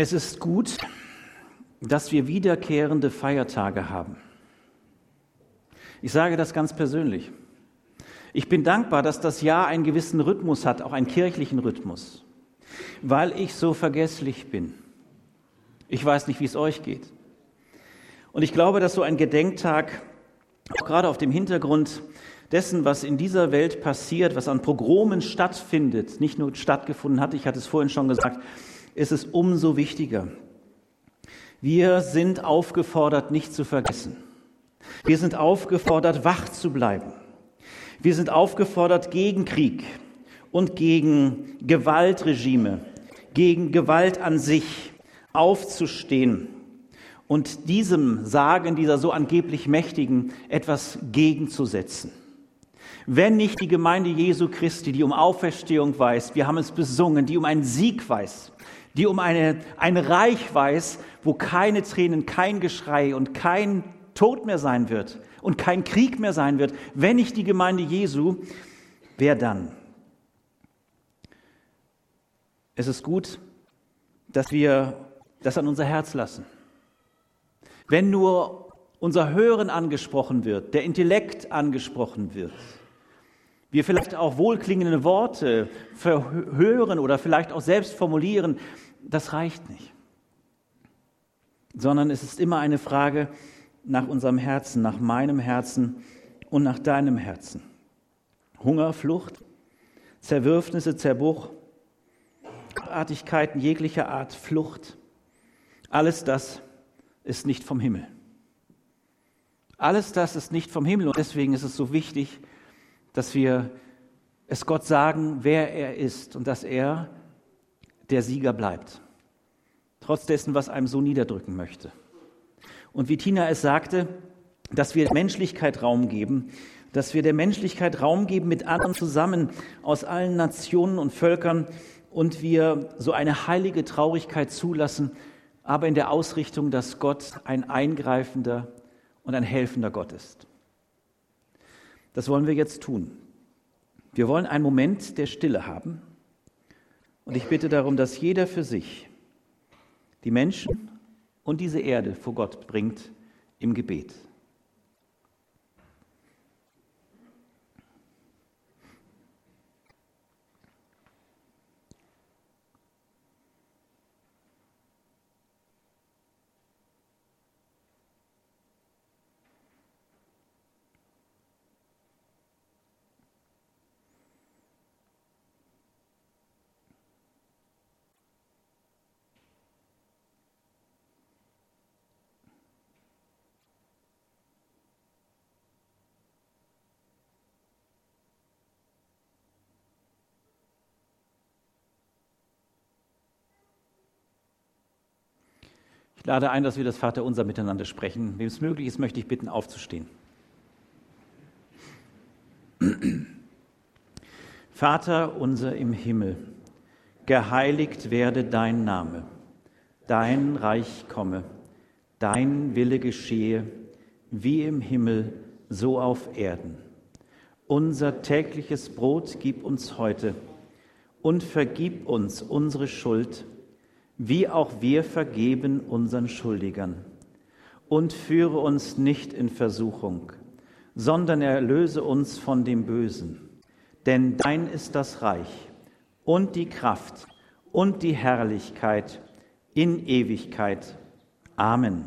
Es ist gut, dass wir wiederkehrende Feiertage haben. Ich sage das ganz persönlich. Ich bin dankbar, dass das Jahr einen gewissen Rhythmus hat, auch einen kirchlichen Rhythmus, weil ich so vergesslich bin. Ich weiß nicht, wie es euch geht. Und ich glaube, dass so ein Gedenktag, auch gerade auf dem Hintergrund dessen, was in dieser Welt passiert, was an Pogromen stattfindet, nicht nur stattgefunden hat, ich hatte es vorhin schon gesagt, ist es umso wichtiger. Wir sind aufgefordert, nicht zu vergessen. Wir sind aufgefordert, wach zu bleiben. Wir sind aufgefordert, gegen Krieg und gegen Gewaltregime, gegen Gewalt an sich aufzustehen und diesem Sagen dieser so angeblich Mächtigen etwas gegenzusetzen. Wenn nicht die Gemeinde Jesu Christi, die um Auferstehung weiß, wir haben es besungen, die um einen Sieg weiß, die um eine, ein Reich weiß, wo keine Tränen, kein Geschrei und kein Tod mehr sein wird und kein Krieg mehr sein wird, wenn nicht die Gemeinde Jesu, wer dann? Es ist gut, dass wir das an unser Herz lassen. Wenn nur unser Hören angesprochen wird, der Intellekt angesprochen wird, wir vielleicht auch wohlklingende Worte verhören oder vielleicht auch selbst formulieren, das reicht nicht. Sondern es ist immer eine Frage nach unserem Herzen, nach meinem Herzen und nach deinem Herzen. Hunger, Flucht, Zerwürfnisse, Zerbruch, Artigkeiten jeglicher Art, Flucht, alles das ist nicht vom Himmel. Alles das ist nicht vom Himmel und deswegen ist es so wichtig, dass wir es Gott sagen, wer er ist und dass er der Sieger bleibt. Trotz dessen, was einem so niederdrücken möchte. Und wie Tina es sagte, dass wir Menschlichkeit Raum geben, dass wir der Menschlichkeit Raum geben mit anderen zusammen aus allen Nationen und Völkern und wir so eine heilige Traurigkeit zulassen, aber in der Ausrichtung, dass Gott ein eingreifender und ein helfender Gott ist. Das wollen wir jetzt tun. Wir wollen einen Moment der Stille haben und ich bitte darum, dass jeder für sich die Menschen und diese Erde vor Gott bringt im Gebet. Ich lade ein, dass wir das Vaterunser miteinander sprechen. Wem es möglich ist, möchte ich bitten, aufzustehen. Vater unser im Himmel, geheiligt werde dein Name, dein Reich komme, dein Wille geschehe, wie im Himmel, so auf Erden. Unser tägliches Brot gib uns heute und vergib uns unsere Schuld, wie auch wir vergeben unseren Schuldigern. Und führe uns nicht in Versuchung, sondern erlöse uns von dem Bösen. Denn dein ist das Reich und die Kraft und die Herrlichkeit in Ewigkeit. Amen.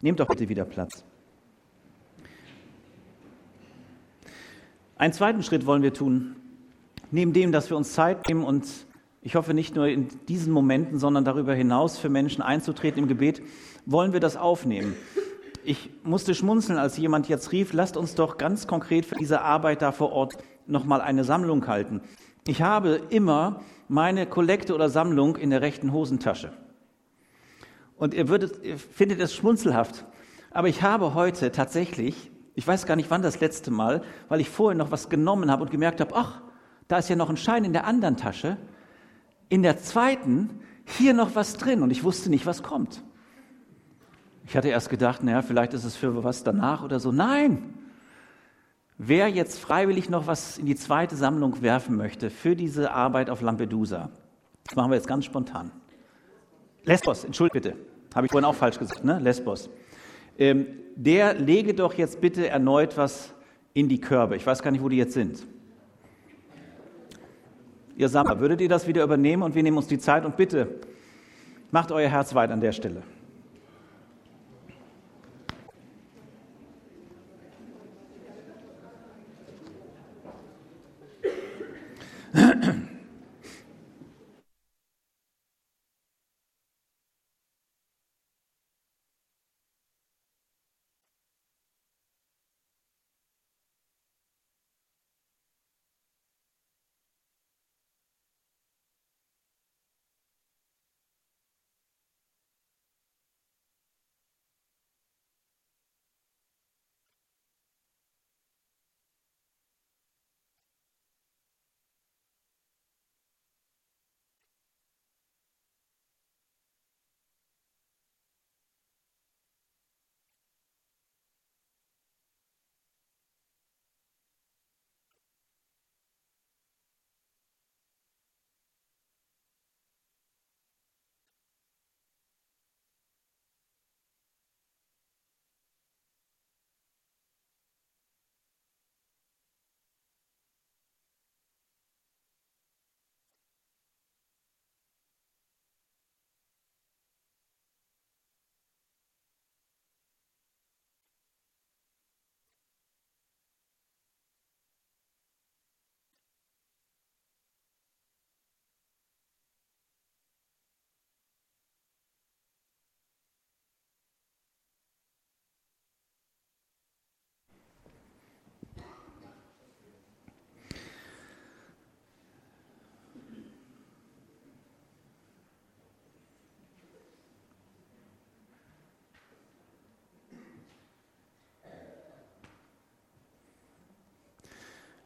Nehmt doch bitte wieder Platz. Einen zweiten Schritt wollen wir tun. Neben dem, dass wir uns Zeit nehmen und ich hoffe nicht nur in diesen Momenten, sondern darüber hinaus für Menschen einzutreten im Gebet, wollen wir das aufnehmen. Ich musste schmunzeln, als jemand jetzt rief, lasst uns doch ganz konkret für diese Arbeit da vor Ort nochmal eine Sammlung halten. Ich habe immer meine Kollekte oder Sammlung in der rechten Hosentasche. Und ihr, würdet, ihr findet es schmunzelhaft. Aber ich habe heute tatsächlich, ich weiß gar nicht wann das letzte Mal, weil ich vorher noch was genommen habe und gemerkt habe, ach, da ist ja noch ein Schein in der anderen Tasche in der zweiten hier noch was drin und ich wusste nicht, was kommt. Ich hatte erst gedacht, naja, vielleicht ist es für was danach oder so. Nein! Wer jetzt freiwillig noch was in die zweite Sammlung werfen möchte für diese Arbeit auf Lampedusa, das machen wir jetzt ganz spontan. Lesbos, entschuldigt bitte, habe ich vorhin auch falsch gesagt, ne? Lesbos. Ähm, der lege doch jetzt bitte erneut was in die Körbe. Ich weiß gar nicht, wo die jetzt sind. Ihr Sammler, würdet ihr das wieder übernehmen und wir nehmen uns die Zeit und bitte macht euer Herz weit an der Stelle.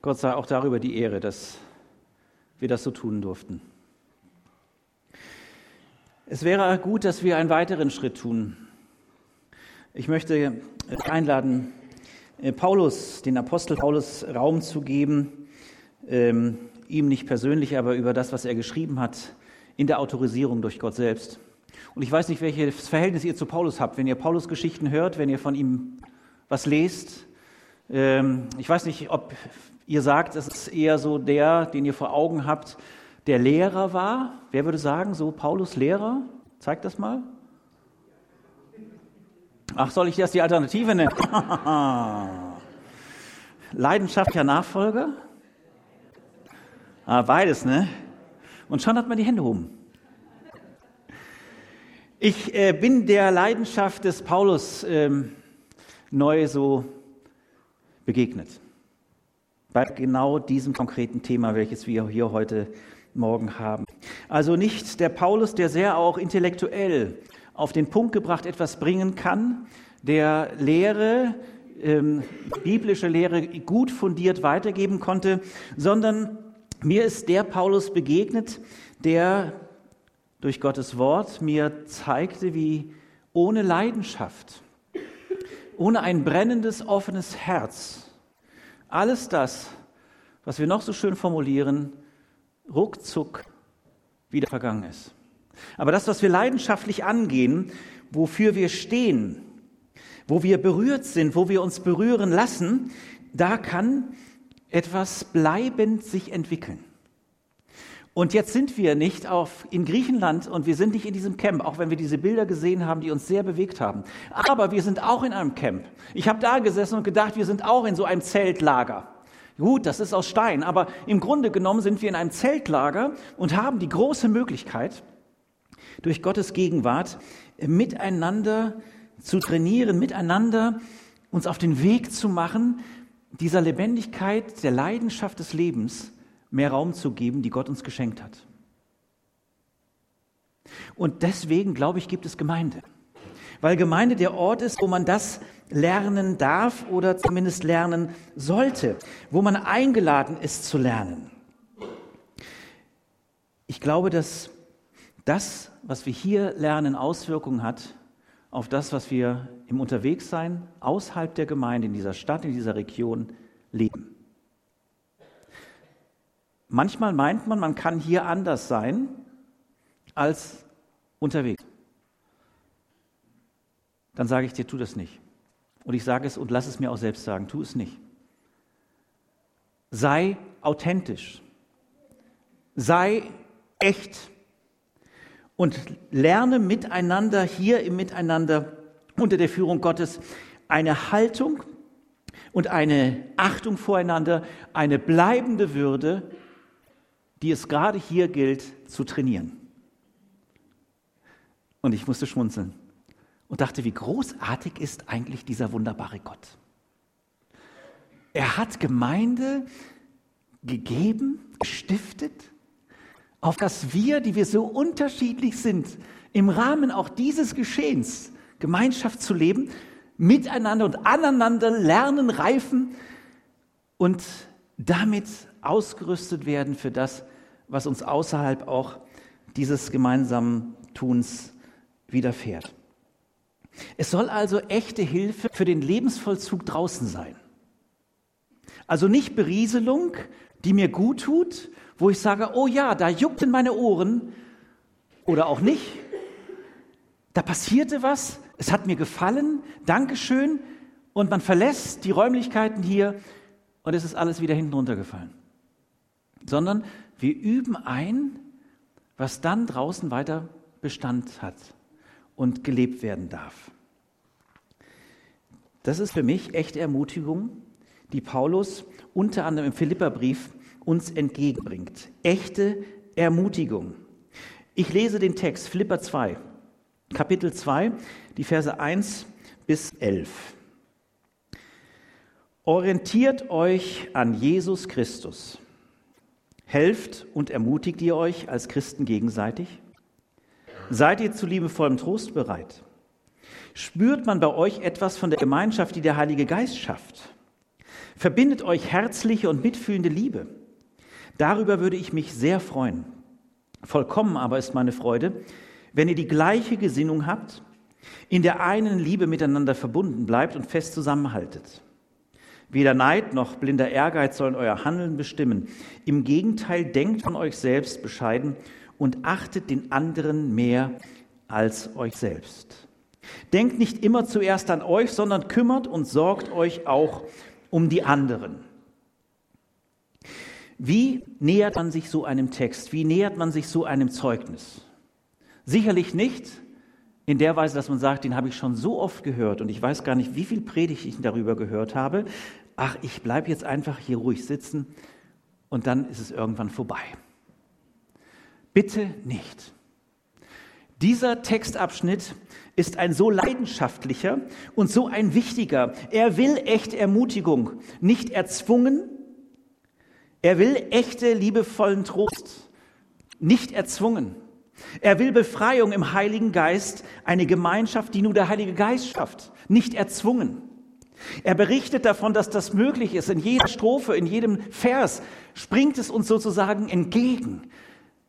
Gott sei auch darüber die Ehre, dass wir das so tun durften. Es wäre gut, dass wir einen weiteren Schritt tun. Ich möchte einladen, äh, Paulus, den Apostel Paulus, Raum zu geben, ähm, ihm nicht persönlich, aber über das, was er geschrieben hat, in der Autorisierung durch Gott selbst. Und ich weiß nicht, welches Verhältnis ihr zu Paulus habt, wenn ihr Paulus Geschichten hört, wenn ihr von ihm was lest. Ähm, ich weiß nicht, ob Ihr sagt, es ist eher so der, den ihr vor Augen habt, der Lehrer war. Wer würde sagen, so Paulus Lehrer? Zeigt das mal. Ach, soll ich das die Alternative nennen? Leidenschaftlicher Nachfolger? Ah, beides, ne? Und schon hat man die Hände oben. Ich äh, bin der Leidenschaft des Paulus ähm, neu so begegnet bei genau diesem konkreten Thema, welches wir hier heute Morgen haben. Also nicht der Paulus, der sehr auch intellektuell auf den Punkt gebracht etwas bringen kann, der Lehre, ähm, biblische Lehre gut fundiert weitergeben konnte, sondern mir ist der Paulus begegnet, der durch Gottes Wort mir zeigte, wie ohne Leidenschaft, ohne ein brennendes, offenes Herz, alles das, was wir noch so schön formulieren, ruckzuck wieder vergangen ist. Aber das, was wir leidenschaftlich angehen, wofür wir stehen, wo wir berührt sind, wo wir uns berühren lassen, da kann etwas bleibend sich entwickeln. Und jetzt sind wir nicht auf, in Griechenland und wir sind nicht in diesem Camp, auch wenn wir diese Bilder gesehen haben, die uns sehr bewegt haben. Aber wir sind auch in einem Camp. Ich habe da gesessen und gedacht, wir sind auch in so einem Zeltlager. Gut, das ist aus Stein, aber im Grunde genommen sind wir in einem Zeltlager und haben die große Möglichkeit, durch Gottes Gegenwart miteinander zu trainieren, miteinander uns auf den Weg zu machen, dieser Lebendigkeit, der Leidenschaft des Lebens mehr Raum zu geben, die Gott uns geschenkt hat. Und deswegen, glaube ich, gibt es Gemeinde. Weil Gemeinde der Ort ist, wo man das lernen darf oder zumindest lernen sollte, wo man eingeladen ist zu lernen. Ich glaube, dass das, was wir hier lernen, Auswirkungen hat auf das, was wir im Unterwegssein außerhalb der Gemeinde, in dieser Stadt, in dieser Region leben. Manchmal meint man, man kann hier anders sein als unterwegs. Dann sage ich dir, tu das nicht. Und ich sage es und lass es mir auch selbst sagen, tu es nicht. Sei authentisch. Sei echt. Und lerne miteinander, hier im Miteinander, unter der Führung Gottes, eine Haltung und eine Achtung voreinander, eine bleibende Würde, die es gerade hier gilt zu trainieren. Und ich musste schmunzeln und dachte, wie großartig ist eigentlich dieser wunderbare Gott. Er hat Gemeinde gegeben, gestiftet, auf dass wir, die wir so unterschiedlich sind, im Rahmen auch dieses Geschehens Gemeinschaft zu leben, miteinander und aneinander lernen, reifen und damit ausgerüstet werden für das, was uns außerhalb auch dieses gemeinsamen Tuns widerfährt. Es soll also echte Hilfe für den Lebensvollzug draußen sein. Also nicht Berieselung, die mir gut tut, wo ich sage, oh ja, da juckten meine Ohren oder auch nicht. Da passierte was, es hat mir gefallen, Dankeschön, und man verlässt die Räumlichkeiten hier und es ist alles wieder hinten runtergefallen. Sondern wir üben ein, was dann draußen weiter Bestand hat und gelebt werden darf. Das ist für mich echte Ermutigung, die Paulus unter anderem im Philipperbrief uns entgegenbringt. Echte Ermutigung. Ich lese den Text Philipper 2, Kapitel 2, die Verse 1 bis 11. Orientiert euch an Jesus Christus. Helft und ermutigt ihr euch als Christen gegenseitig? Seid ihr zu liebevollem Trost bereit? Spürt man bei euch etwas von der Gemeinschaft, die der Heilige Geist schafft? Verbindet euch herzliche und mitfühlende Liebe. Darüber würde ich mich sehr freuen. Vollkommen aber ist meine Freude, wenn ihr die gleiche Gesinnung habt, in der einen Liebe miteinander verbunden bleibt und fest zusammenhaltet. Weder Neid noch blinder Ehrgeiz sollen euer Handeln bestimmen. Im Gegenteil, denkt von euch selbst bescheiden und achtet den anderen mehr als euch selbst. Denkt nicht immer zuerst an euch, sondern kümmert und sorgt euch auch um die anderen. Wie nähert man sich so einem Text? Wie nähert man sich so einem Zeugnis? Sicherlich nicht in der Weise, dass man sagt, den habe ich schon so oft gehört und ich weiß gar nicht, wie viel Predigt ich darüber gehört habe. Ach, ich bleibe jetzt einfach hier ruhig sitzen und dann ist es irgendwann vorbei. Bitte nicht. Dieser Textabschnitt ist ein so leidenschaftlicher und so ein wichtiger. Er will echte Ermutigung, nicht erzwungen. Er will echte liebevollen Trost, nicht erzwungen. Er will Befreiung im Heiligen Geist, eine Gemeinschaft, die nur der Heilige Geist schafft, nicht erzwungen. Er berichtet davon, dass das möglich ist. In jeder Strophe, in jedem Vers springt es uns sozusagen entgegen.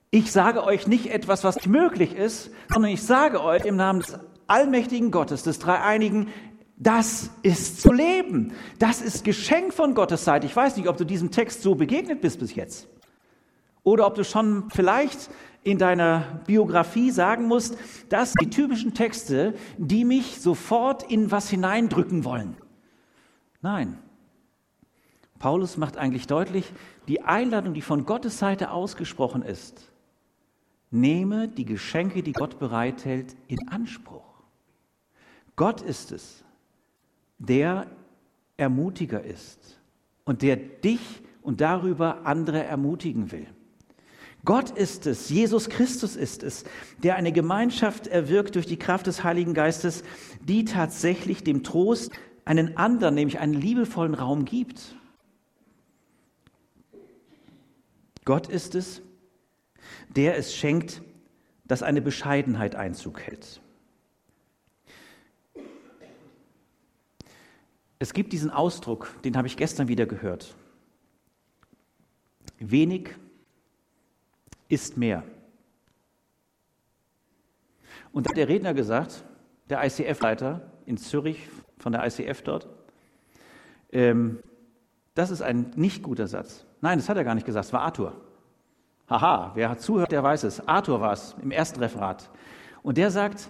Ich sage euch nicht etwas, was nicht möglich ist, sondern ich sage euch im Namen des allmächtigen Gottes, des Dreieinigen, das ist zu leben. Das ist Geschenk von Gottes Seite. Ich weiß nicht, ob du diesem Text so begegnet bist bis jetzt. Oder ob du schon vielleicht in deiner Biografie sagen musst, das sind die typischen Texte, die mich sofort in was hineindrücken wollen. Nein. Paulus macht eigentlich deutlich, die Einladung, die von Gottes Seite ausgesprochen ist, nehme die Geschenke, die Gott bereithält, in Anspruch. Gott ist es, der Ermutiger ist und der dich und darüber andere ermutigen will. Gott ist es, Jesus Christus ist es, der eine Gemeinschaft erwirkt durch die Kraft des Heiligen Geistes, die tatsächlich dem Trost einen anderen, nämlich einen liebevollen Raum gibt. Gott ist es, der es schenkt, dass eine Bescheidenheit Einzug hält. Es gibt diesen Ausdruck, den habe ich gestern wieder gehört. Wenig ist mehr. Und da hat der Redner gesagt, der ICF-Leiter in Zürich, von der ICF dort, ähm, das ist ein nicht guter Satz. Nein, das hat er gar nicht gesagt, es war Arthur. Haha, wer hat zuhört, der weiß es. Arthur war es im ersten Referat. Und der sagt,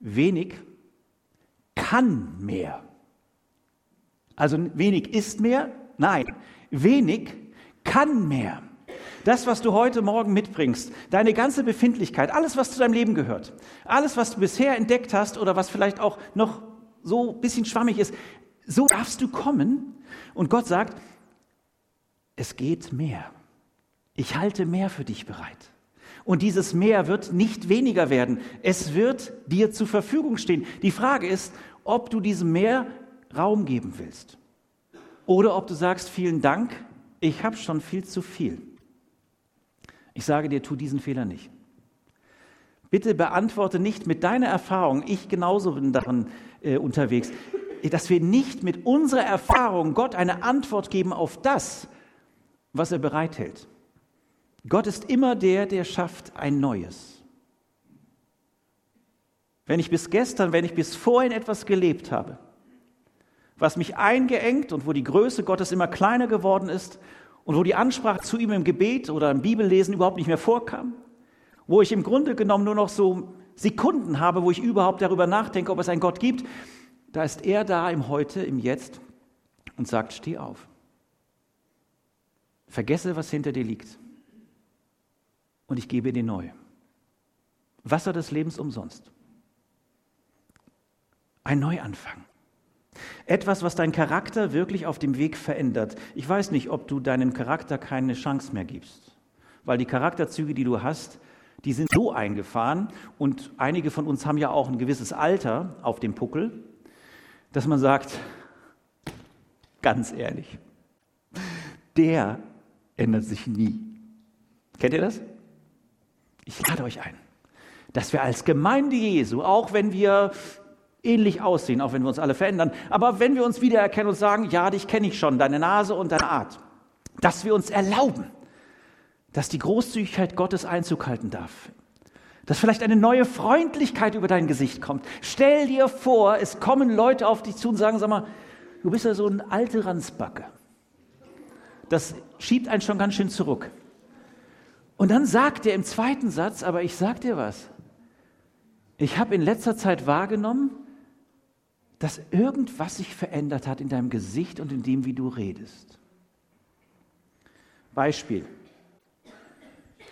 wenig kann mehr. Also wenig ist mehr? Nein, wenig kann mehr. Das, was du heute Morgen mitbringst, deine ganze Befindlichkeit, alles, was zu deinem Leben gehört, alles, was du bisher entdeckt hast oder was vielleicht auch noch so ein bisschen schwammig ist, so darfst du kommen. Und Gott sagt, es geht mehr. Ich halte mehr für dich bereit. Und dieses Mehr wird nicht weniger werden. Es wird dir zur Verfügung stehen. Die Frage ist, ob du diesem Meer Raum geben willst. Oder ob du sagst, vielen Dank, ich habe schon viel zu viel. Ich sage dir, tu diesen Fehler nicht. Bitte beantworte nicht mit deiner Erfahrung, ich genauso bin darin äh, unterwegs, dass wir nicht mit unserer Erfahrung Gott eine Antwort geben auf das, was er bereithält. Gott ist immer der, der schafft ein Neues. Wenn ich bis gestern, wenn ich bis vorhin etwas gelebt habe, was mich eingeengt und wo die Größe Gottes immer kleiner geworden ist und wo die Ansprache zu ihm im Gebet oder im Bibellesen überhaupt nicht mehr vorkam, wo ich im Grunde genommen nur noch so Sekunden habe, wo ich überhaupt darüber nachdenke, ob es einen Gott gibt, da ist er da im Heute, im Jetzt und sagt, steh auf. Vergesse, was hinter dir liegt. Und ich gebe dir neu. Wasser des Lebens umsonst. Ein Neuanfang. Etwas, was deinen Charakter wirklich auf dem Weg verändert. Ich weiß nicht, ob du deinem Charakter keine Chance mehr gibst, weil die Charakterzüge, die du hast, die sind so eingefahren und einige von uns haben ja auch ein gewisses Alter auf dem Puckel, dass man sagt, ganz ehrlich, der ändert sich nie. Kennt ihr das? Ich lade euch ein, dass wir als Gemeinde Jesu, auch wenn wir ähnlich aussehen, auch wenn wir uns alle verändern, aber wenn wir uns wiedererkennen und sagen, ja, dich kenne ich schon, deine Nase und deine Art, dass wir uns erlauben, dass die Großzügigkeit Gottes Einzug halten darf. Dass vielleicht eine neue Freundlichkeit über dein Gesicht kommt. Stell dir vor, es kommen Leute auf dich zu und sagen, sag mal, du bist ja so ein alte Ranzbacke. Das schiebt einen schon ganz schön zurück. Und dann sagt er im zweiten Satz, aber ich sag dir was. Ich habe in letzter Zeit wahrgenommen, dass irgendwas sich verändert hat in deinem Gesicht und in dem, wie du redest. Beispiel.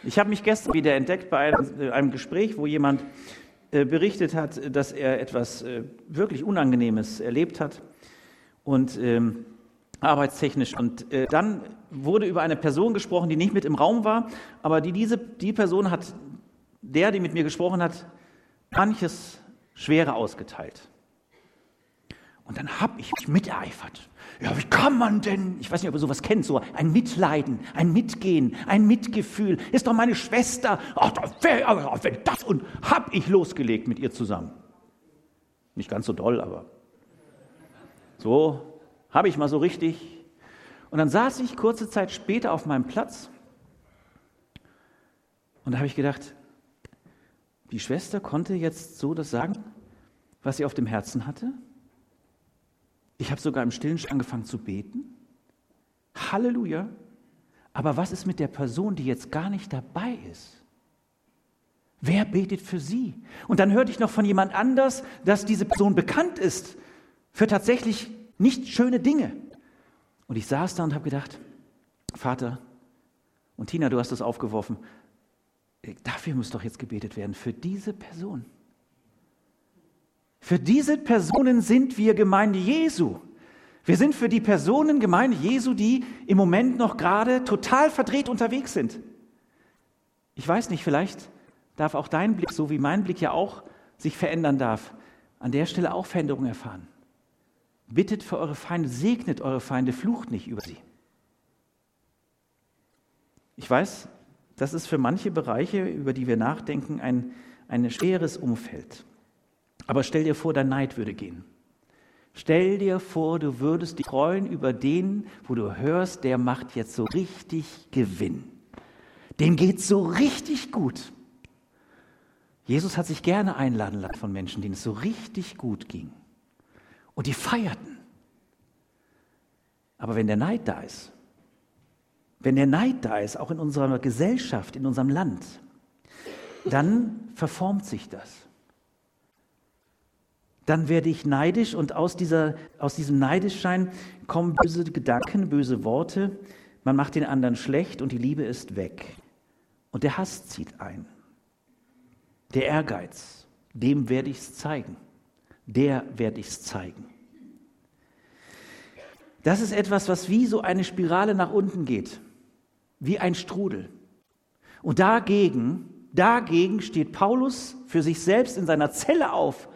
Ich habe mich gestern wieder entdeckt bei einem, äh, Gespräch, wo jemand äh, berichtet hat, dass er etwas äh, wirklich Unangenehmes erlebt hat und ähm, arbeitstechnisch. Und äh, dann wurde über eine Person gesprochen, die nicht mit im Raum war, aber die diese die Person hat der, die mit mir gesprochen hat, manches Schwere ausgeteilt. Und dann habe ich mich miteifert. Ja, wie kann man denn, ich weiß nicht, ob ihr sowas kennt, so ein Mitleiden, ein Mitgehen, ein Mitgefühl. Ist doch meine Schwester. Ach, wenn das und hab ich losgelegt mit ihr zusammen. Nicht ganz so doll, aber so habe ich mal so richtig. Und dann saß ich kurze Zeit später auf meinem Platz und da habe ich gedacht, die Schwester konnte jetzt so das sagen, was sie auf dem Herzen hatte. Ich habe sogar im Stillen angefangen zu beten. Halleluja. Aber was ist mit der Person, die jetzt gar nicht dabei ist? Wer betet für sie? Und dann hörte ich noch von jemand anders, dass diese Person bekannt ist für tatsächlich nicht schöne Dinge. Und ich saß da und habe gedacht, Vater, und Tina, du hast das aufgeworfen, dafür muss doch jetzt gebetet werden, für diese Person. Für diese Personen sind wir Gemeinde Jesu. Wir sind für die Personen Gemeinde Jesu, die im Moment noch gerade total verdreht unterwegs sind. Ich weiß nicht, vielleicht darf auch dein Blick, so wie mein Blick ja auch sich verändern darf, an der Stelle auch Veränderung erfahren. Bittet für eure Feinde, segnet eure Feinde, flucht nicht über sie. Ich weiß, das ist für manche Bereiche, über die wir nachdenken, ein, ein schweres Umfeld. Aber stell dir vor, dein Neid würde gehen. Stell dir vor, du würdest dich freuen über den, wo du hörst, der macht jetzt so richtig Gewinn. Dem geht so richtig gut. Jesus hat sich gerne einladen lassen von Menschen, denen es so richtig gut ging. Und die feierten. Aber wenn der Neid da ist, wenn der Neid da ist, auch in unserer Gesellschaft, in unserem Land, dann verformt sich das. Dann werde ich neidisch und aus, dieser, aus diesem Neidischschein kommen böse Gedanken, böse Worte. Man macht den anderen schlecht und die Liebe ist weg. Und der Hass zieht ein. Der Ehrgeiz, dem werde ich es zeigen. Der werde ich es zeigen. Das ist etwas, was wie so eine Spirale nach unten geht, wie ein Strudel. Und dagegen, dagegen steht Paulus für sich selbst in seiner Zelle auf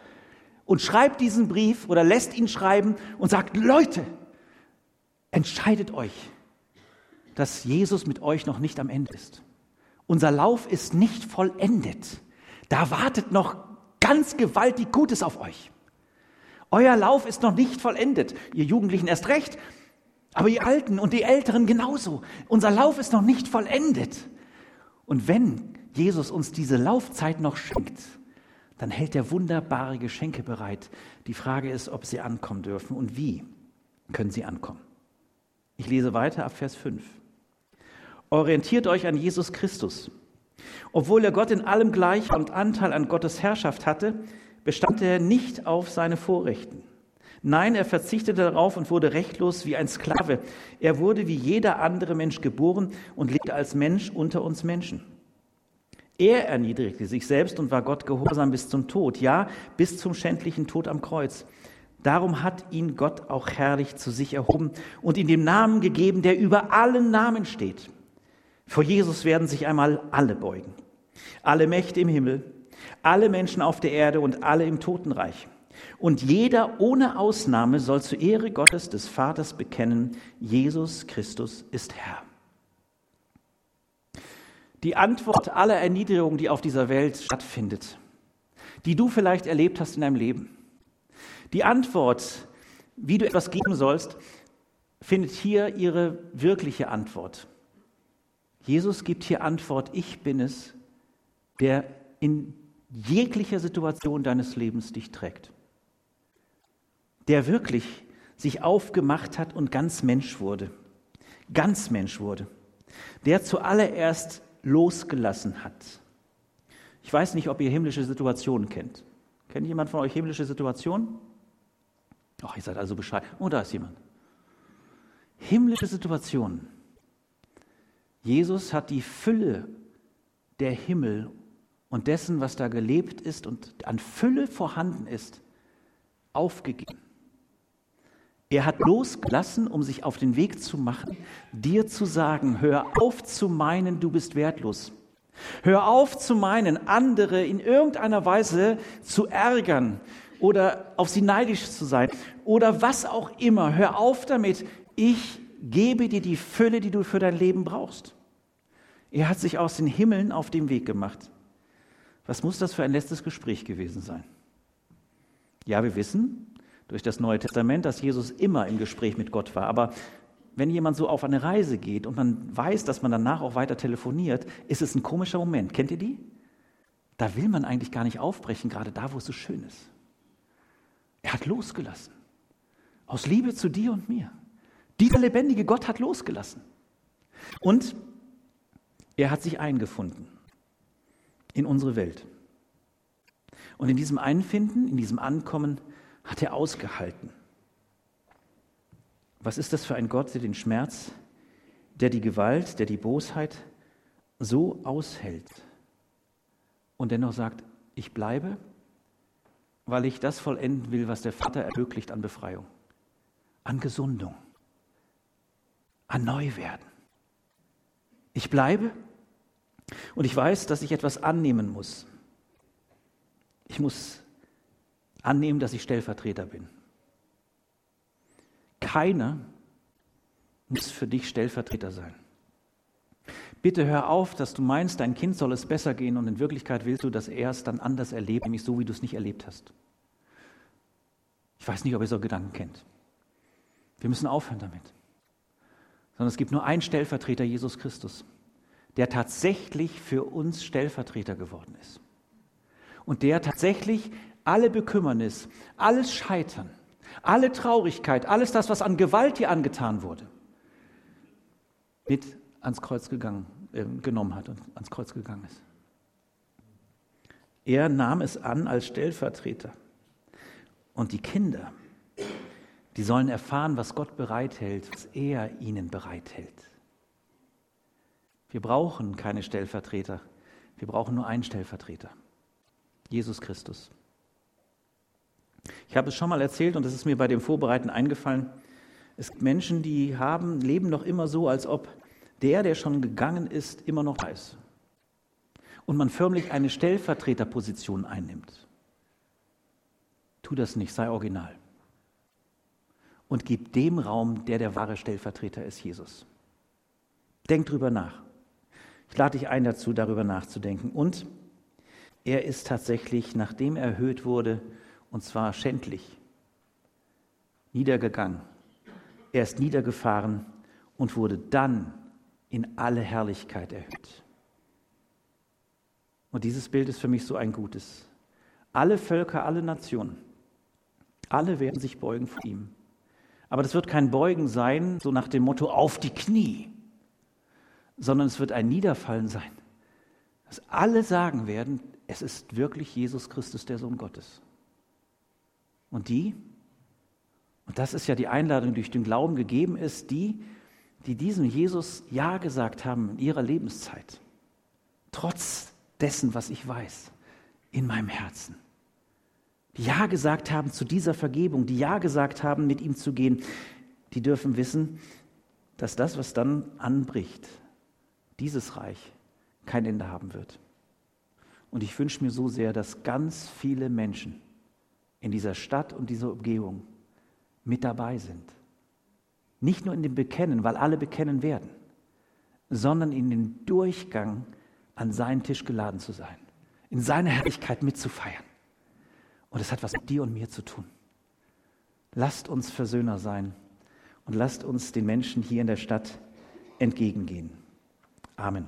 und schreibt diesen Brief oder lässt ihn schreiben und sagt, Leute, entscheidet euch, dass Jesus mit euch noch nicht am Ende ist. Unser Lauf ist nicht vollendet. Da wartet noch ganz gewaltig Gutes auf euch. Euer Lauf ist noch nicht vollendet. Ihr Jugendlichen erst recht, aber ihr Alten und die Älteren genauso. Unser Lauf ist noch nicht vollendet. Und wenn Jesus uns diese Laufzeit noch schenkt, dann hält er wunderbare Geschenke bereit. Die Frage ist, ob sie ankommen dürfen und wie können sie ankommen. Ich lese weiter ab Vers 5. Orientiert euch an Jesus Christus. Obwohl er Gott in allem gleich und Anteil an Gottes Herrschaft hatte, bestand er nicht auf seine Vorrechten. Nein, er verzichtete darauf und wurde rechtlos wie ein Sklave. Er wurde wie jeder andere Mensch geboren und lebte als Mensch unter uns Menschen. Er erniedrigte sich selbst und war Gott gehorsam bis zum Tod, ja, bis zum schändlichen Tod am Kreuz. Darum hat ihn Gott auch herrlich zu sich erhoben und ihm den Namen gegeben, der über allen Namen steht. Vor Jesus werden sich einmal alle beugen. Alle Mächte im Himmel, alle Menschen auf der Erde und alle im Totenreich. Und jeder ohne Ausnahme soll zur Ehre Gottes des Vaters bekennen, Jesus Christus ist Herr. Die Antwort aller Erniedrigung, die auf dieser Welt stattfindet, die du vielleicht erlebt hast in deinem Leben, die Antwort, wie du etwas geben sollst, findet hier ihre wirkliche Antwort. Jesus gibt hier Antwort, ich bin es, der in jeglicher Situation deines Lebens dich trägt. Der wirklich sich aufgemacht hat und ganz Mensch wurde. Ganz Mensch wurde. Der zuallererst losgelassen hat. Ich weiß nicht, ob ihr himmlische Situationen kennt. Kennt jemand von euch himmlische Situationen? Ach, ihr seid also Bescheid. Oh, da ist jemand. Himmlische Situationen. Jesus hat die Fülle der Himmel und dessen, was da gelebt ist und an Fülle vorhanden ist, aufgegeben. Er hat losgelassen, um sich auf den Weg zu machen, dir zu sagen, hör auf zu meinen, du bist wertlos. Hör auf zu meinen, andere in irgendeiner Weise zu ärgern oder auf sie neidisch zu sein oder was auch immer. Hör auf damit, ich gebe dir die Fülle, die du für dein Leben brauchst. Er hat sich aus den Himmeln auf den Weg gemacht. Was muss das für ein letztes Gespräch gewesen sein? Ja, wir wissen durch das Neue Testament, dass Jesus immer im Gespräch mit Gott war. Aber wenn jemand so auf eine Reise geht und man weiß, dass man danach auch weiter telefoniert, ist es ein komischer Moment. Kennt ihr die? Da will man eigentlich gar nicht aufbrechen, gerade da, wo es so schön ist. Er hat losgelassen. Aus Liebe zu dir und mir. Dieser lebendige Gott hat losgelassen. Und er hat sich eingefunden in unsere Welt. Und in diesem Einfinden, in diesem Ankommen hat er ausgehalten. Was ist das für ein Gott, der den Schmerz, der die Gewalt, der die Bosheit so aushält und dennoch sagt, ich bleibe, weil ich das vollenden will, was der Vater ermöglicht an Befreiung, an Gesundung, an Neuwerden. Ich bleibe, und ich weiß, dass ich etwas annehmen muss. Ich muss annehmen, dass ich Stellvertreter bin. Keiner muss für dich Stellvertreter sein. Bitte hör auf, dass du meinst, dein Kind soll es besser gehen und in Wirklichkeit willst du, dass er es dann anders erlebt, nämlich so, wie du es nicht erlebt hast. Ich weiß nicht, ob ihr so Gedanken kennt. Wir müssen aufhören damit. Sondern es gibt nur einen Stellvertreter, Jesus Christus der tatsächlich für uns Stellvertreter geworden ist. Und der tatsächlich alle Bekümmernis, alles Scheitern, alle Traurigkeit, alles das, was an Gewalt hier angetan wurde, mit ans Kreuz gegangen, äh, genommen hat und ans Kreuz gegangen ist. Er nahm es an als Stellvertreter. Und die Kinder, die sollen erfahren, was Gott bereithält, was er ihnen bereithält. Wir brauchen keine Stellvertreter, wir brauchen nur einen Stellvertreter, Jesus Christus. Ich habe es schon mal erzählt und es ist mir bei dem Vorbereiten eingefallen. Es gibt Menschen, die haben, leben noch immer so, als ob der, der schon gegangen ist, immer noch da ist. Und man förmlich eine Stellvertreterposition einnimmt. Tu das nicht, sei original. Und gib dem Raum, der der wahre Stellvertreter ist, Jesus. Denk drüber nach. Ich lade dich ein dazu, darüber nachzudenken. Und er ist tatsächlich, nachdem er erhöht wurde, und zwar schändlich, niedergegangen. Er ist niedergefahren und wurde dann in alle Herrlichkeit erhöht. Und dieses Bild ist für mich so ein gutes. Alle Völker, alle Nationen, alle werden sich beugen vor ihm. Aber das wird kein Beugen sein, so nach dem Motto auf die Knie, sondern es wird ein Niederfallen sein, dass alle sagen werden, es ist wirklich Jesus Christus, der Sohn Gottes. Und die, und das ist ja die Einladung, die durch den Glauben gegeben ist, die, die diesem Jesus Ja gesagt haben in ihrer Lebenszeit, trotz dessen, was ich weiß, in meinem Herzen. Die Ja gesagt haben zu dieser Vergebung, die Ja gesagt haben, mit ihm zu gehen, die dürfen wissen, dass das, was dann anbricht, dieses Reich kein Ende haben wird. Und ich wünsche mir so sehr, dass ganz viele Menschen in dieser Stadt und dieser Umgebung mit dabei sind. Nicht nur in dem Bekennen, weil alle bekennen werden, sondern in den Durchgang an seinen Tisch geladen zu sein, in seiner Herrlichkeit mitzufeiern. Und es hat was mit dir und mir zu tun. Lasst uns Versöhner sein und lasst uns den Menschen hier in der Stadt entgegengehen. Amen.